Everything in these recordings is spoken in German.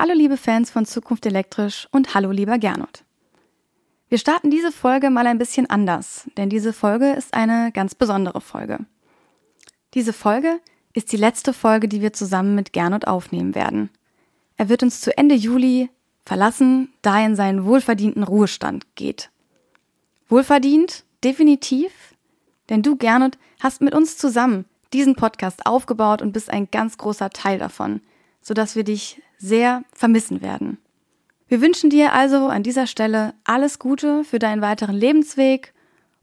Hallo liebe Fans von Zukunft Elektrisch und hallo lieber Gernot. Wir starten diese Folge mal ein bisschen anders, denn diese Folge ist eine ganz besondere Folge. Diese Folge ist die letzte Folge, die wir zusammen mit Gernot aufnehmen werden. Er wird uns zu Ende Juli verlassen, da er in seinen wohlverdienten Ruhestand geht. Wohlverdient, definitiv, denn du, Gernot, hast mit uns zusammen diesen Podcast aufgebaut und bist ein ganz großer Teil davon, sodass wir dich sehr vermissen werden. Wir wünschen dir also an dieser Stelle alles Gute für deinen weiteren Lebensweg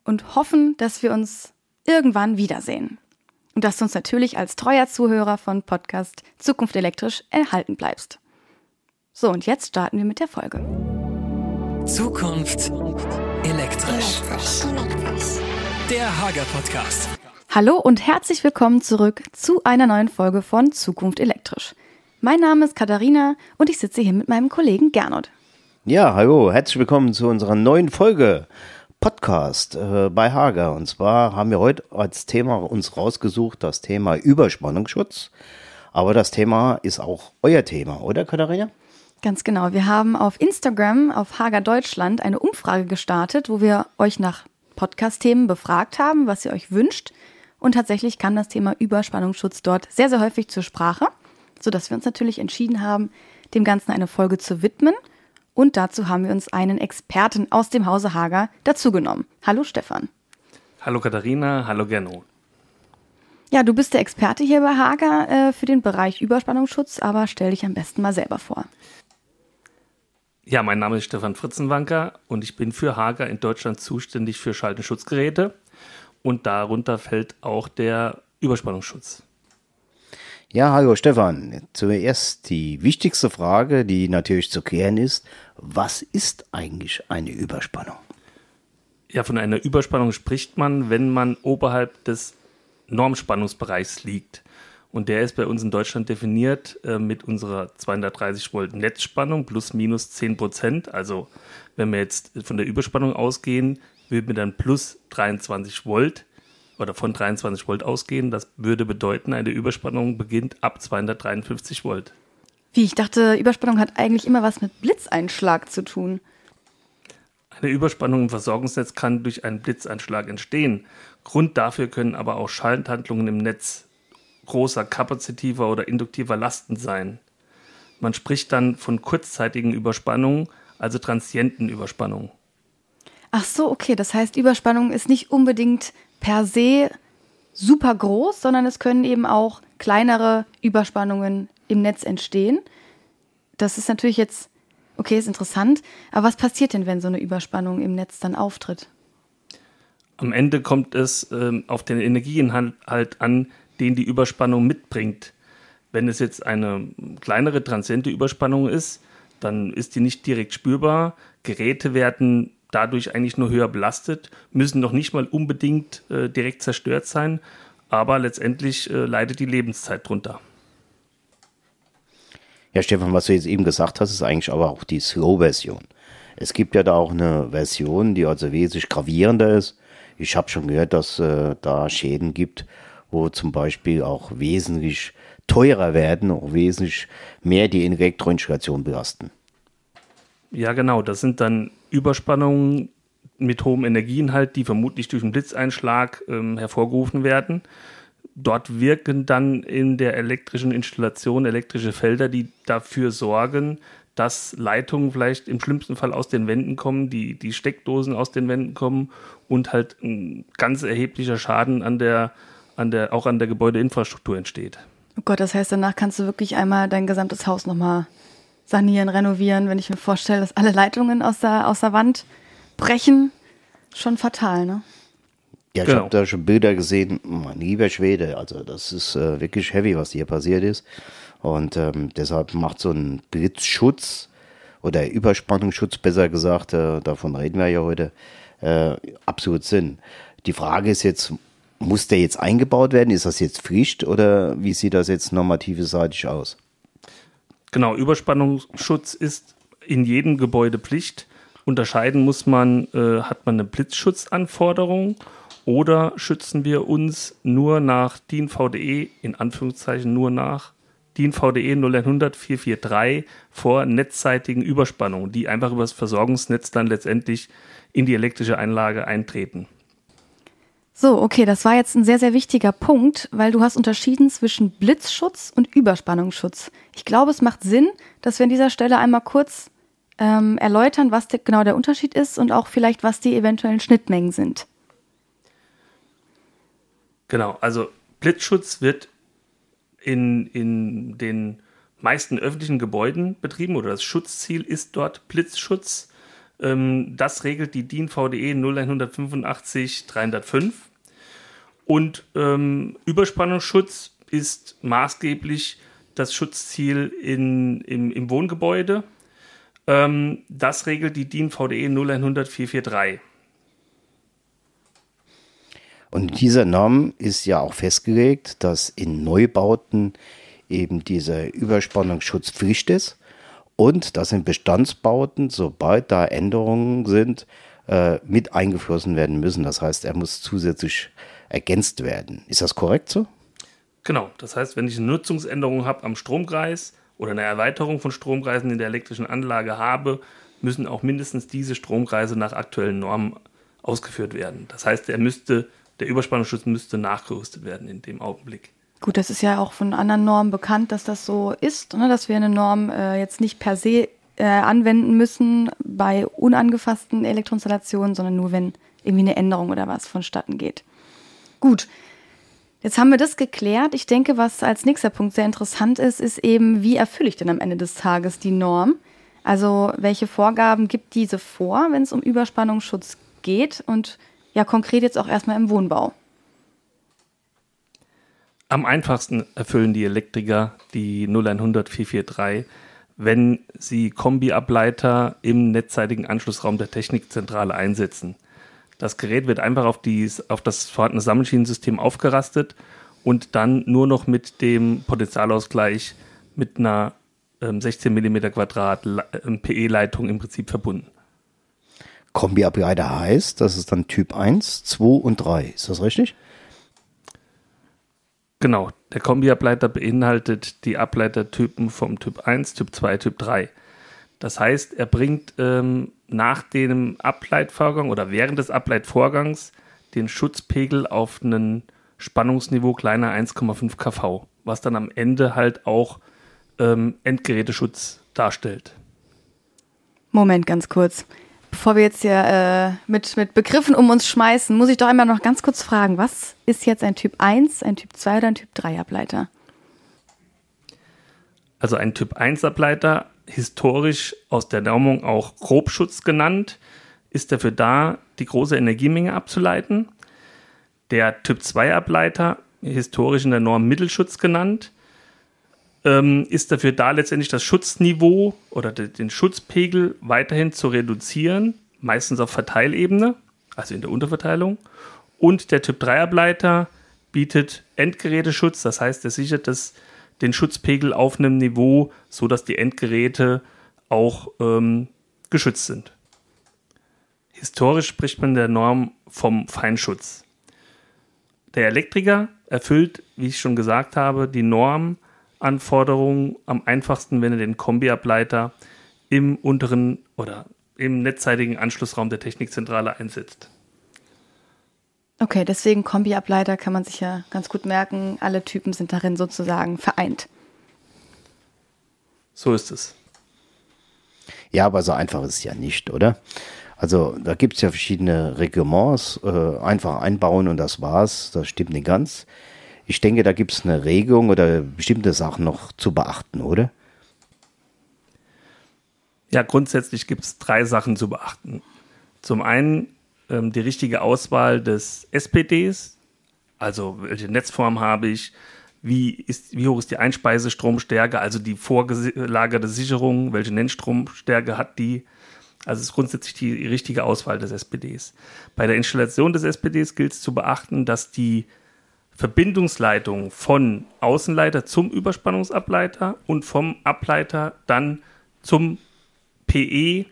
und hoffen, dass wir uns irgendwann wiedersehen. Und dass du uns natürlich als treuer Zuhörer von Podcast Zukunft elektrisch erhalten bleibst. So, und jetzt starten wir mit der Folge. Zukunft elektrisch. Der Hager Podcast. Hallo und herzlich willkommen zurück zu einer neuen Folge von Zukunft elektrisch. Mein Name ist Katharina und ich sitze hier mit meinem Kollegen Gernot. Ja, hallo, herzlich willkommen zu unserer neuen Folge Podcast äh, bei Hager. Und zwar haben wir heute als Thema uns rausgesucht das Thema Überspannungsschutz. Aber das Thema ist auch euer Thema, oder Katharina? Ganz genau. Wir haben auf Instagram, auf Hager Deutschland, eine Umfrage gestartet, wo wir euch nach Podcast-Themen befragt haben, was ihr euch wünscht. Und tatsächlich kam das Thema Überspannungsschutz dort sehr, sehr häufig zur Sprache, sodass wir uns natürlich entschieden haben, dem Ganzen eine Folge zu widmen. Und dazu haben wir uns einen Experten aus dem Hause Hager dazugenommen. Hallo Stefan. Hallo Katharina, hallo Gerno. Ja, du bist der Experte hier bei Hager äh, für den Bereich Überspannungsschutz, aber stell dich am besten mal selber vor. Ja, mein Name ist Stefan Fritzenwanker und ich bin für Hager in Deutschland zuständig für Schaltenschutzgeräte und darunter fällt auch der Überspannungsschutz. Ja, hallo Stefan. Zuerst die wichtigste Frage, die natürlich zu klären ist. Was ist eigentlich eine Überspannung? Ja, von einer Überspannung spricht man, wenn man oberhalb des Normspannungsbereichs liegt. Und der ist bei uns in Deutschland definiert äh, mit unserer 230 Volt Netzspannung plus minus 10 Prozent. Also wenn wir jetzt von der Überspannung ausgehen, würden wir dann plus 23 Volt oder von 23 Volt ausgehen. Das würde bedeuten, eine Überspannung beginnt ab 253 Volt. Wie, ich dachte, Überspannung hat eigentlich immer was mit Blitzeinschlag zu tun. Eine Überspannung im Versorgungsnetz kann durch einen Blitzeinschlag entstehen. Grund dafür können aber auch Schalthandlungen im Netz großer kapazitiver oder induktiver Lasten sein. Man spricht dann von kurzzeitigen Überspannungen, also transienten Überspannungen. Ach so, okay. Das heißt, Überspannung ist nicht unbedingt per se super groß, sondern es können eben auch kleinere Überspannungen im Netz entstehen. Das ist natürlich jetzt, okay, ist interessant. Aber was passiert denn, wenn so eine Überspannung im Netz dann auftritt? Am Ende kommt es ähm, auf den Energieinhalt an, den die Überspannung mitbringt. Wenn es jetzt eine kleinere transiente Überspannung ist, dann ist die nicht direkt spürbar. Geräte werden dadurch eigentlich nur höher belastet, müssen noch nicht mal unbedingt äh, direkt zerstört sein, aber letztendlich äh, leidet die Lebenszeit drunter. Ja, Stefan, was du jetzt eben gesagt hast, ist eigentlich aber auch die Slow-Version. Es gibt ja da auch eine Version, die also wesentlich gravierender ist. Ich habe schon gehört, dass äh, da Schäden gibt, wo zum Beispiel auch wesentlich teurer werden, auch wesentlich mehr die Elektroinstallation belasten. Ja, genau. Das sind dann Überspannungen mit hohem Energieinhalt, die vermutlich durch einen Blitzeinschlag ähm, hervorgerufen werden. Dort wirken dann in der elektrischen Installation elektrische Felder, die dafür sorgen, dass Leitungen vielleicht im schlimmsten Fall aus den Wänden kommen, die, die Steckdosen aus den Wänden kommen und halt ein ganz erheblicher Schaden an der, an der, auch an der Gebäudeinfrastruktur entsteht. Oh Gott, das heißt, danach kannst du wirklich einmal dein gesamtes Haus nochmal sanieren, renovieren, wenn ich mir vorstelle, dass alle Leitungen aus der, aus der Wand brechen. Schon fatal, ne? Ja, ich genau. habe da schon Bilder gesehen, mein lieber Schwede, also das ist äh, wirklich heavy, was hier passiert ist. Und ähm, deshalb macht so ein Blitzschutz oder Überspannungsschutz, besser gesagt, äh, davon reden wir ja heute, äh, absolut Sinn. Die Frage ist jetzt, muss der jetzt eingebaut werden? Ist das jetzt Pflicht oder wie sieht das jetzt normative seitig aus? Genau, Überspannungsschutz ist in jedem Gebäude Pflicht. Unterscheiden muss man, äh, hat man eine Blitzschutzanforderung oder schützen wir uns nur nach DIN VDE, in Anführungszeichen nur nach DIN VDE 0100 443 vor netzseitigen Überspannungen, die einfach über das Versorgungsnetz dann letztendlich in die elektrische Einlage eintreten. So, okay, das war jetzt ein sehr, sehr wichtiger Punkt, weil du hast unterschieden zwischen Blitzschutz und Überspannungsschutz. Ich glaube, es macht Sinn, dass wir an dieser Stelle einmal kurz ähm, erläutern, was de genau der Unterschied ist und auch vielleicht, was die eventuellen Schnittmengen sind. Genau, also Blitzschutz wird in, in den meisten öffentlichen Gebäuden betrieben oder das Schutzziel ist dort Blitzschutz. Ähm, das regelt die DIN VDE 0185 305. Und ähm, Überspannungsschutz ist maßgeblich das Schutzziel in, im, im Wohngebäude. Ähm, das regelt die DIN VDE 0100 443. Und in dieser Norm ist ja auch festgelegt, dass in Neubauten eben dieser Überspannungsschutz Pflicht ist und dass in Bestandsbauten, sobald da Änderungen sind, äh, mit eingeflossen werden müssen. Das heißt, er muss zusätzlich ergänzt werden. Ist das korrekt so? Genau. Das heißt, wenn ich eine Nutzungsänderung habe am Stromkreis oder eine Erweiterung von Stromkreisen in der elektrischen Anlage habe, müssen auch mindestens diese Stromkreise nach aktuellen Normen ausgeführt werden. Das heißt, er müsste, der Überspannungsschutz müsste nachgerüstet werden in dem Augenblick. Gut, das ist ja auch von anderen Normen bekannt, dass das so ist, ne, dass wir eine Norm äh, jetzt nicht per se äh, anwenden müssen bei unangefassten Elektroinstallationen, sondern nur wenn irgendwie eine Änderung oder was vonstatten geht. Gut, jetzt haben wir das geklärt. Ich denke, was als nächster Punkt sehr interessant ist, ist eben, wie erfülle ich denn am Ende des Tages die Norm? Also welche Vorgaben gibt diese vor, wenn es um Überspannungsschutz geht und ja konkret jetzt auch erstmal im Wohnbau? Am einfachsten erfüllen die Elektriker die 0100 443, wenn sie Kombiableiter im netzseitigen Anschlussraum der Technikzentrale einsetzen. Das Gerät wird einfach auf, die, auf das vorhandene Sammelschienensystem aufgerastet und dann nur noch mit dem Potentialausgleich mit einer ähm, 16 mm Quadrat ähm, PE-Leitung im Prinzip verbunden. Kombiableiter heißt, das ist dann Typ 1, 2 und 3. Ist das richtig? Genau, der Kombiableiter beinhaltet die Ableitertypen vom Typ 1, Typ 2, Typ 3. Das heißt, er bringt ähm, nach dem Ableitvorgang oder während des Ableitvorgangs den Schutzpegel auf einen Spannungsniveau kleiner 1,5 kV, was dann am Ende halt auch ähm, Endgeräteschutz darstellt. Moment, ganz kurz. Bevor wir jetzt hier äh, mit, mit Begriffen um uns schmeißen, muss ich doch einmal noch ganz kurz fragen, was ist jetzt ein Typ 1, ein Typ 2 oder ein Typ 3 Ableiter? Also ein Typ 1 Ableiter, historisch aus der Normung auch Grobschutz genannt, ist dafür da, die große Energiemenge abzuleiten. Der Typ 2 Ableiter, historisch in der Norm Mittelschutz genannt, ähm, ist dafür da, letztendlich das Schutzniveau oder den Schutzpegel weiterhin zu reduzieren, meistens auf Verteilebene, also in der Unterverteilung. Und der Typ 3 Ableiter bietet Endgeräteschutz, das heißt, er sichert das, den Schutzpegel auf einem Niveau, sodass die Endgeräte auch ähm, geschützt sind. Historisch spricht man der Norm vom Feinschutz. Der Elektriker erfüllt, wie ich schon gesagt habe, die Norm Anforderungen am einfachsten, wenn er den Kombiableiter im unteren oder im netzseitigen Anschlussraum der Technikzentrale einsetzt. Okay, deswegen Kombiableiter kann man sich ja ganz gut merken. Alle Typen sind darin sozusagen vereint. So ist es. Ja, aber so einfach ist es ja nicht, oder? Also da gibt es ja verschiedene Reglements, äh, einfach einbauen und das war's. Das stimmt nicht ganz. Ich denke, da gibt es eine Regung oder bestimmte Sachen noch zu beachten, oder? Ja, grundsätzlich gibt es drei Sachen zu beachten. Zum einen ähm, die richtige Auswahl des SPDs, also welche Netzform habe ich, wie, ist, wie hoch ist die Einspeisestromstärke, also die vorgelagerte Sicherung, welche Nennstromstärke hat die. Also es ist grundsätzlich die richtige Auswahl des SPDs. Bei der Installation des SPDs gilt es zu beachten, dass die Verbindungsleitung von Außenleiter zum Überspannungsableiter und vom Ableiter dann zum PE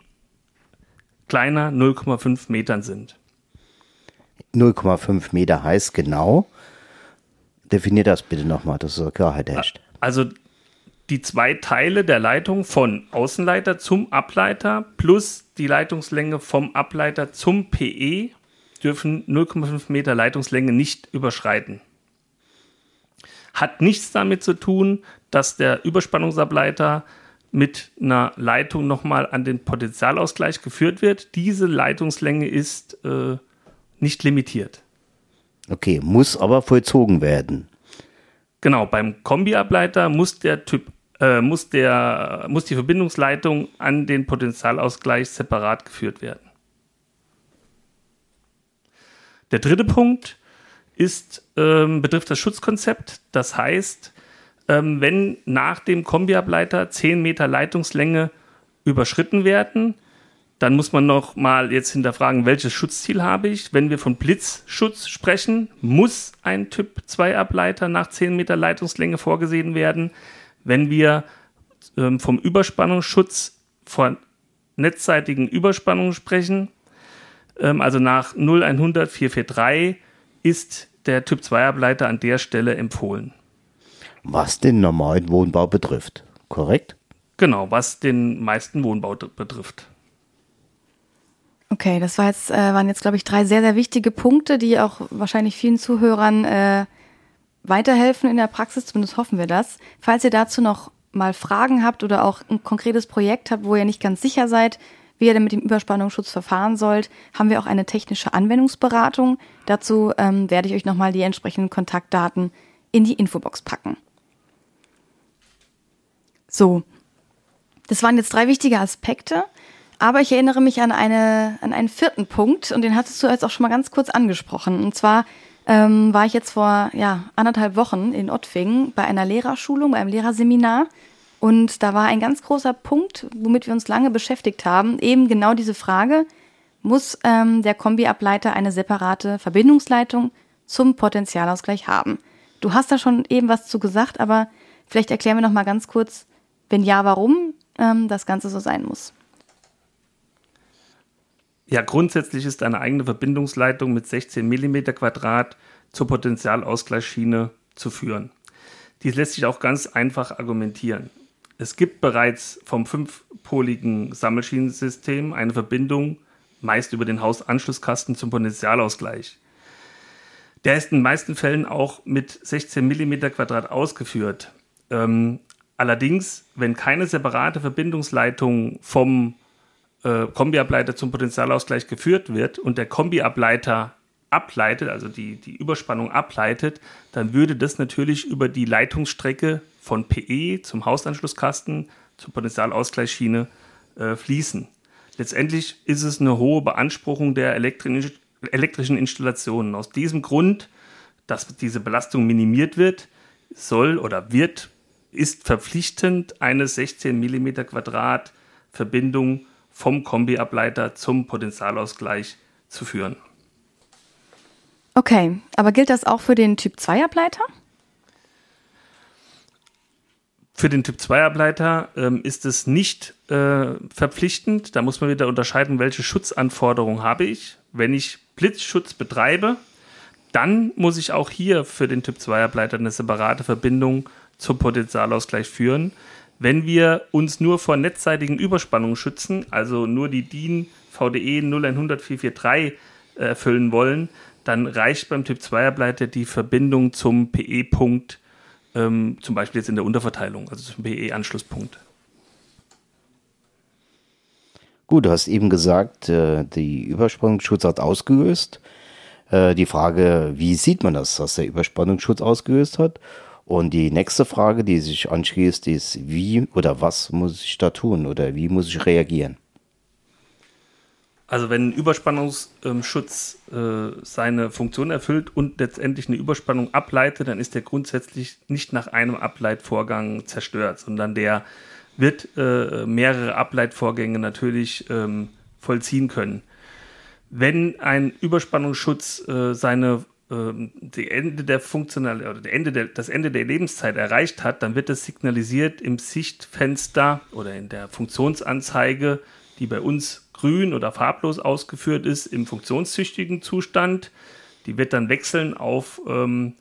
kleiner 0,5 Metern sind. 0,5 Meter heißt genau. Definier das bitte nochmal, dass so Klarheit herrscht. Also die zwei Teile der Leitung von Außenleiter zum Ableiter plus die Leitungslänge vom Ableiter zum PE dürfen 0,5 Meter Leitungslänge nicht überschreiten. Hat nichts damit zu tun, dass der Überspannungsableiter mit einer Leitung nochmal an den Potentialausgleich geführt wird. Diese Leitungslänge ist äh, nicht limitiert. Okay, muss aber vollzogen werden. Genau, beim Kombiableiter muss der Typ äh, muss, der, muss die Verbindungsleitung an den Potentialausgleich separat geführt werden. Der dritte Punkt ist, ähm, betrifft das Schutzkonzept. Das heißt, ähm, wenn nach dem Kombiableiter 10 Meter Leitungslänge überschritten werden, dann muss man noch mal jetzt hinterfragen, welches Schutzziel habe ich. Wenn wir von Blitzschutz sprechen, muss ein Typ 2 Ableiter nach 10 Meter Leitungslänge vorgesehen werden. Wenn wir ähm, vom Überspannungsschutz von netzseitigen Überspannungen sprechen, ähm, also nach 0100 443 ist der Typ 2 Ableiter an der Stelle empfohlen. Was den normalen Wohnbau betrifft, korrekt? Genau, was den meisten Wohnbau betrifft. Okay, das war jetzt, äh, waren jetzt, glaube ich, drei sehr, sehr wichtige Punkte, die auch wahrscheinlich vielen Zuhörern äh, weiterhelfen in der Praxis, zumindest hoffen wir das. Falls ihr dazu noch mal Fragen habt oder auch ein konkretes Projekt habt, wo ihr nicht ganz sicher seid, wie ihr denn mit dem Überspannungsschutz verfahren sollt, haben wir auch eine technische Anwendungsberatung. Dazu ähm, werde ich euch nochmal die entsprechenden Kontaktdaten in die Infobox packen. So, das waren jetzt drei wichtige Aspekte, aber ich erinnere mich an, eine, an einen vierten Punkt und den hattest du jetzt auch schon mal ganz kurz angesprochen. Und zwar ähm, war ich jetzt vor ja, anderthalb Wochen in Ottwingen bei einer Lehrerschulung, bei einem Lehrerseminar. Und da war ein ganz großer Punkt, womit wir uns lange beschäftigt haben, eben genau diese Frage, muss ähm, der Kombiableiter eine separate Verbindungsleitung zum Potentialausgleich haben? Du hast da schon eben was zu gesagt, aber vielleicht erklären wir noch mal ganz kurz, wenn ja, warum ähm, das Ganze so sein muss. Ja, grundsätzlich ist eine eigene Verbindungsleitung mit 16 mm Quadrat zur Potentialausgleichsschiene zu führen. Dies lässt sich auch ganz einfach argumentieren. Es gibt bereits vom fünfpoligen Sammelschienensystem eine Verbindung, meist über den Hausanschlusskasten zum Potentialausgleich. Der ist in den meisten Fällen auch mit 16 mm Quadrat ausgeführt. Ähm, allerdings, wenn keine separate Verbindungsleitung vom äh, Kombiableiter zum Potentialausgleich geführt wird und der Kombiableiter ableitet, also die, die Überspannung ableitet, dann würde das natürlich über die Leitungsstrecke von PE zum Hausanschlusskasten zur Potentialausgleichsschiene äh, fließen. Letztendlich ist es eine hohe Beanspruchung der elektrischen Installationen. Aus diesem Grund, dass diese Belastung minimiert wird, soll oder wird, ist verpflichtend eine 16 mm Quadrat Verbindung vom Kombiableiter zum Potentialausgleich zu führen. Okay, aber gilt das auch für den Typ 2 Ableiter? Für den Typ 2 Ableiter ähm, ist es nicht äh, verpflichtend. Da muss man wieder unterscheiden, welche Schutzanforderungen habe ich. Wenn ich Blitzschutz betreibe, dann muss ich auch hier für den Typ 2 Ableiter eine separate Verbindung zum Potentialausgleich führen. Wenn wir uns nur vor netzseitigen Überspannungen schützen, also nur die DIN VDE 01443 erfüllen wollen, dann reicht beim Typ 2 Ableiter die Verbindung zum PE-Punkt, ähm, zum Beispiel jetzt in der Unterverteilung, also zum PE-Anschlusspunkt. Gut, du hast eben gesagt, äh, die Überspannungsschutz hat ausgelöst. Äh, die Frage, wie sieht man das, dass der Überspannungsschutz ausgelöst hat? Und die nächste Frage, die sich anschließt, ist, wie oder was muss ich da tun oder wie muss ich reagieren? Also wenn ein Überspannungsschutz äh, seine Funktion erfüllt und letztendlich eine Überspannung ableitet, dann ist der grundsätzlich nicht nach einem Ableitvorgang zerstört, sondern der wird äh, mehrere Ableitvorgänge natürlich ähm, vollziehen können. Wenn ein Überspannungsschutz äh, seine ähm, die Ende der Funktional oder Ende der, das Ende der Lebenszeit erreicht hat, dann wird das signalisiert im Sichtfenster oder in der Funktionsanzeige, die bei uns grün oder farblos ausgeführt ist, im funktionstüchtigen Zustand. Die wird dann wechseln auf ähm,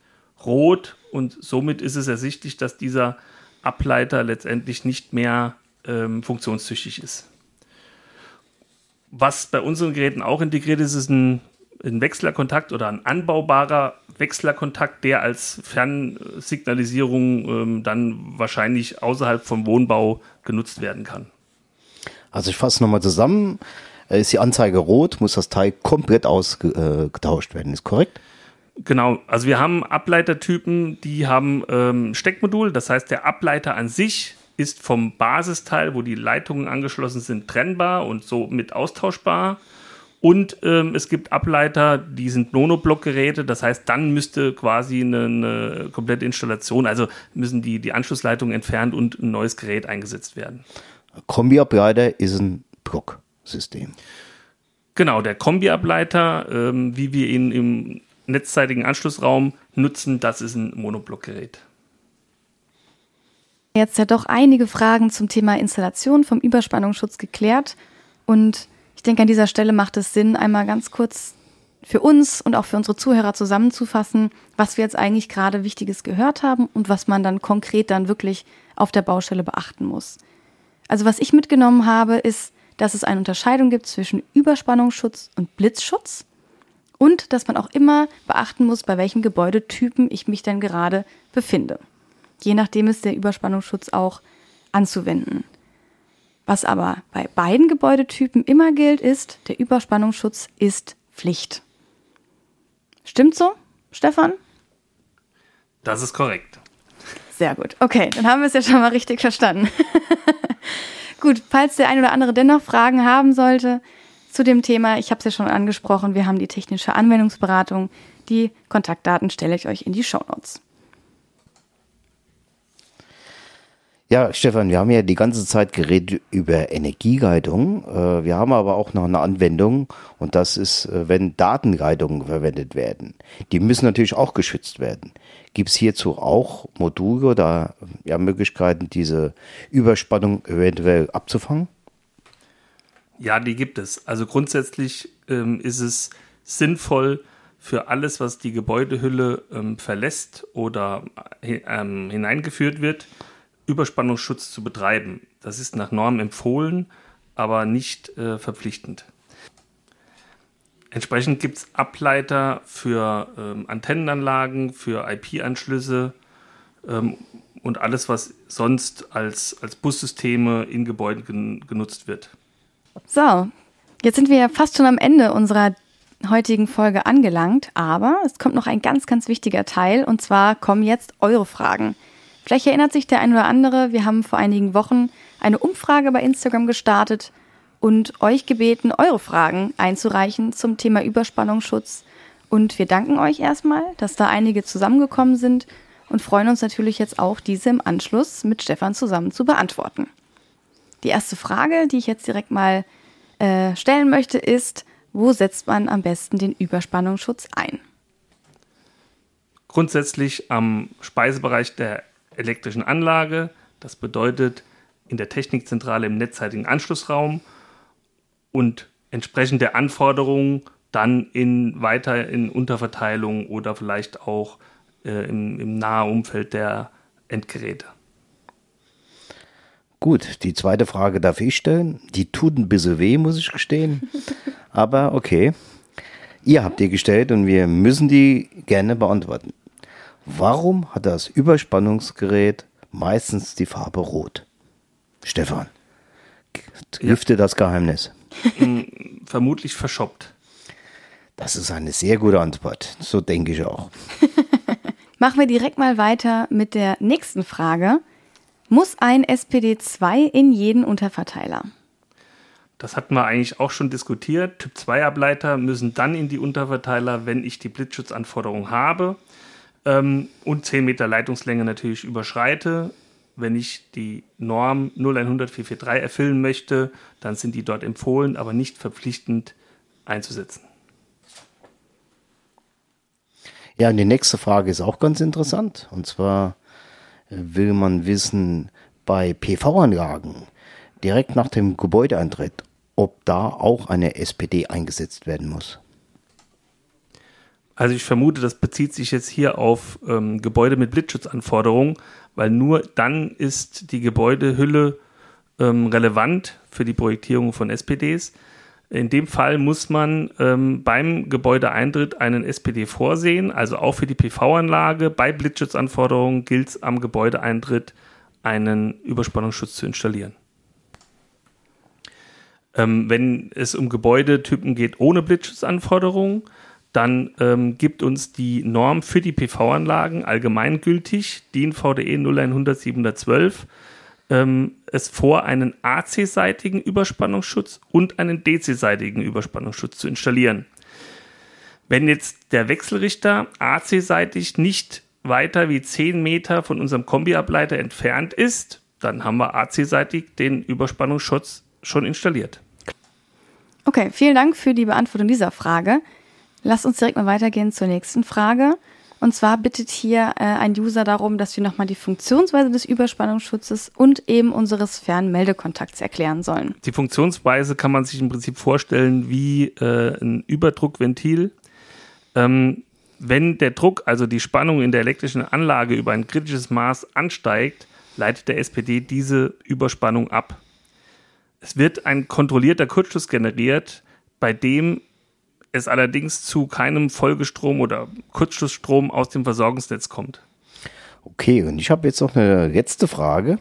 rot und somit ist es ersichtlich, dass dieser Ableiter letztendlich nicht mehr ähm, funktionstüchtig ist. Was bei unseren Geräten auch integriert ist, ist ein, ein Wechslerkontakt oder ein anbaubarer Wechslerkontakt, der als Fernsignalisierung ähm, dann wahrscheinlich außerhalb vom Wohnbau genutzt werden kann. Also ich fasse nochmal zusammen. Äh, ist die Anzeige rot, muss das Teil komplett ausgetauscht werden. Ist korrekt? Genau, also wir haben Ableitertypen, die haben ähm, Steckmodul, das heißt der Ableiter an sich ist vom Basisteil, wo die Leitungen angeschlossen sind, trennbar und somit austauschbar. Und ähm, es gibt Ableiter, die sind Monoblockgeräte, das heißt, dann müsste quasi eine, eine komplette Installation, also müssen die, die Anschlussleitungen entfernt und ein neues Gerät eingesetzt werden. Kombiableiter ist ein Blocksystem. Genau, der Kombiableiter, ähm, wie wir ihn im netzzeitigen Anschlussraum nutzen, das ist ein Monoblockgerät. Jetzt ja doch einige Fragen zum Thema Installation vom Überspannungsschutz geklärt. Und ich denke, an dieser Stelle macht es Sinn, einmal ganz kurz für uns und auch für unsere Zuhörer zusammenzufassen, was wir jetzt eigentlich gerade Wichtiges gehört haben und was man dann konkret dann wirklich auf der Baustelle beachten muss. Also was ich mitgenommen habe, ist, dass es eine Unterscheidung gibt zwischen Überspannungsschutz und Blitzschutz und dass man auch immer beachten muss, bei welchem Gebäudetypen ich mich denn gerade befinde. Je nachdem ist der Überspannungsschutz auch anzuwenden. Was aber bei beiden Gebäudetypen immer gilt, ist, der Überspannungsschutz ist Pflicht. Stimmt so, Stefan? Das ist korrekt. Sehr gut. Okay, dann haben wir es ja schon mal richtig verstanden. gut, falls der ein oder andere dennoch Fragen haben sollte, zu dem Thema. Ich habe es ja schon angesprochen, wir haben die technische Anwendungsberatung. Die Kontaktdaten stelle ich euch in die Show Notes. Ja, Stefan, wir haben ja die ganze Zeit geredet über Energieguidung. Äh, wir haben aber auch noch eine Anwendung und das ist, äh, wenn Datenguidungen verwendet werden. Die müssen natürlich auch geschützt werden. Gibt es hierzu auch Module oder ja, Möglichkeiten, diese Überspannung eventuell abzufangen? Ja, die gibt es. Also grundsätzlich ähm, ist es sinnvoll für alles, was die Gebäudehülle ähm, verlässt oder äh, ähm, hineingeführt wird, Überspannungsschutz zu betreiben. Das ist nach Norm empfohlen, aber nicht äh, verpflichtend. Entsprechend gibt es Ableiter für ähm, Antennenanlagen, für IP-Anschlüsse ähm, und alles, was sonst als, als Bussysteme in Gebäuden gen genutzt wird. So, jetzt sind wir ja fast schon am Ende unserer heutigen Folge angelangt, aber es kommt noch ein ganz, ganz wichtiger Teil und zwar kommen jetzt eure Fragen. Vielleicht erinnert sich der ein oder andere, wir haben vor einigen Wochen eine Umfrage bei Instagram gestartet und euch gebeten, eure Fragen einzureichen zum Thema Überspannungsschutz. Und wir danken euch erstmal, dass da einige zusammengekommen sind und freuen uns natürlich jetzt auch, diese im Anschluss mit Stefan zusammen zu beantworten. Die erste Frage, die ich jetzt direkt mal äh, stellen möchte, ist, wo setzt man am besten den Überspannungsschutz ein? Grundsätzlich am Speisebereich der elektrischen Anlage. Das bedeutet in der Technikzentrale im netzzeitigen Anschlussraum und entsprechend der Anforderungen dann in weiter in Unterverteilung oder vielleicht auch äh, im, im nahen Umfeld der Endgeräte. Gut, die zweite Frage darf ich stellen. Die tut ein bisschen weh, muss ich gestehen. Aber okay. Ihr habt die gestellt und wir müssen die gerne beantworten. Warum hat das Überspannungsgerät meistens die Farbe Rot? Stefan, lüfte ja. das Geheimnis. Hm, vermutlich verschoppt. Das ist eine sehr gute Antwort. So denke ich auch. Machen wir direkt mal weiter mit der nächsten Frage. Muss ein SPD2 in jeden Unterverteiler? Das hatten wir eigentlich auch schon diskutiert. Typ 2 Ableiter müssen dann in die Unterverteiler, wenn ich die Blitzschutzanforderung habe ähm, und 10 Meter Leitungslänge natürlich überschreite. Wenn ich die Norm 0100 443 erfüllen möchte, dann sind die dort empfohlen, aber nicht verpflichtend einzusetzen. Ja, und die nächste Frage ist auch ganz interessant. Und zwar, will man wissen, bei PV-Anlagen direkt nach dem Gebäudeeintritt, ob da auch eine SPD eingesetzt werden muss. Also ich vermute, das bezieht sich jetzt hier auf ähm, Gebäude mit Blitzschutzanforderungen, weil nur dann ist die Gebäudehülle ähm, relevant für die Projektierung von SPDs. In dem Fall muss man ähm, beim Gebäudeeintritt einen SPD vorsehen, also auch für die PV-Anlage. Bei Blitzschutzanforderungen gilt es am Gebäudeeintritt, einen Überspannungsschutz zu installieren. Ähm, wenn es um Gebäudetypen geht ohne Blitzschutzanforderungen, dann ähm, gibt uns die Norm für die PV-Anlagen allgemeingültig, DIN VDE 0100 712, ähm, es vor, einen AC-seitigen Überspannungsschutz und einen DC-seitigen Überspannungsschutz zu installieren. Wenn jetzt der Wechselrichter AC-seitig nicht weiter wie 10 Meter von unserem Kombiableiter entfernt ist, dann haben wir AC-seitig den Überspannungsschutz schon installiert. Okay, vielen Dank für die Beantwortung dieser Frage. Lass uns direkt mal weitergehen zur nächsten Frage. Und zwar bittet hier äh, ein User darum, dass wir nochmal die Funktionsweise des Überspannungsschutzes und eben unseres Fernmeldekontakts erklären sollen. Die Funktionsweise kann man sich im Prinzip vorstellen wie äh, ein Überdruckventil. Ähm, wenn der Druck, also die Spannung in der elektrischen Anlage über ein kritisches Maß ansteigt, leitet der SPD diese Überspannung ab. Es wird ein kontrollierter Kurzschluss generiert, bei dem es allerdings zu keinem Folgestrom oder Kurzschlussstrom aus dem Versorgungsnetz kommt. Okay, und ich habe jetzt noch eine letzte Frage.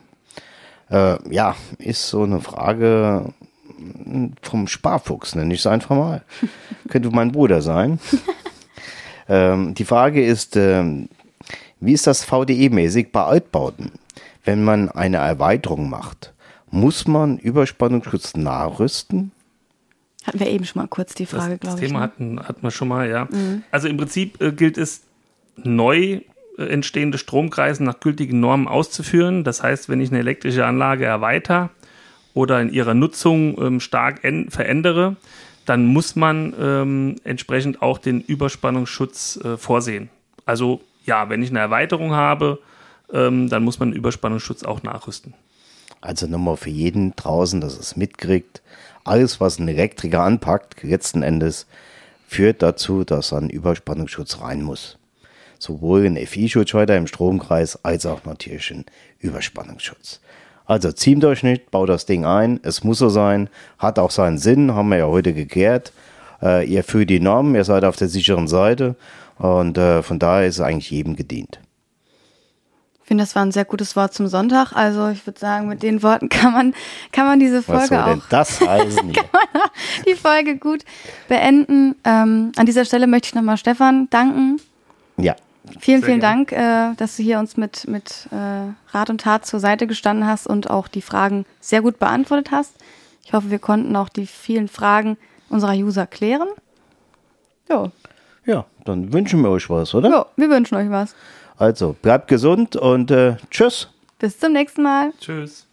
Äh, ja, ist so eine Frage vom Sparfuchs, nenne ich es einfach mal. Könnte mein Bruder sein. ähm, die Frage ist, ähm, wie ist das VDE-mäßig bei Altbauten? Wenn man eine Erweiterung macht, muss man Überspannungsschutz nachrüsten? Hatten wir eben schon mal kurz die Frage, glaube ich. Das Thema ne? hatten, hatten wir schon mal, ja. Mhm. Also im Prinzip äh, gilt es, neu äh, entstehende Stromkreise nach gültigen Normen auszuführen. Das heißt, wenn ich eine elektrische Anlage erweitere oder in ihrer Nutzung ähm, stark verändere, dann muss man ähm, entsprechend auch den Überspannungsschutz äh, vorsehen. Also ja, wenn ich eine Erweiterung habe, ähm, dann muss man den Überspannungsschutz auch nachrüsten. Also nochmal für jeden draußen, dass es mitkriegt alles, was ein Elektriker anpackt, letzten Endes führt dazu, dass ein Überspannungsschutz rein muss. Sowohl ein FI-Schutzschalter im Stromkreis als auch natürlich ein Überspannungsschutz. Also Ziemdurchschnitt, baut das Ding ein, es muss so sein, hat auch seinen Sinn, haben wir ja heute geklärt. Äh, ihr führt die Normen, ihr seid auf der sicheren Seite und äh, von daher ist es eigentlich jedem gedient finde, das war ein sehr gutes Wort zum Sonntag. Also ich würde sagen, mit den Worten kann man, kann man diese Folge Was soll auch. Denn das heißen kann man die Folge gut beenden. Ähm, an dieser Stelle möchte ich nochmal Stefan danken. Ja. Vielen, sehr vielen gerne. Dank, äh, dass du hier uns mit, mit äh, Rat und Tat zur Seite gestanden hast und auch die Fragen sehr gut beantwortet hast. Ich hoffe, wir konnten auch die vielen Fragen unserer User klären. Jo. Ja, dann wünschen wir euch was, oder? Ja, wir wünschen euch was. Also bleibt gesund und äh, tschüss. Bis zum nächsten Mal. Tschüss.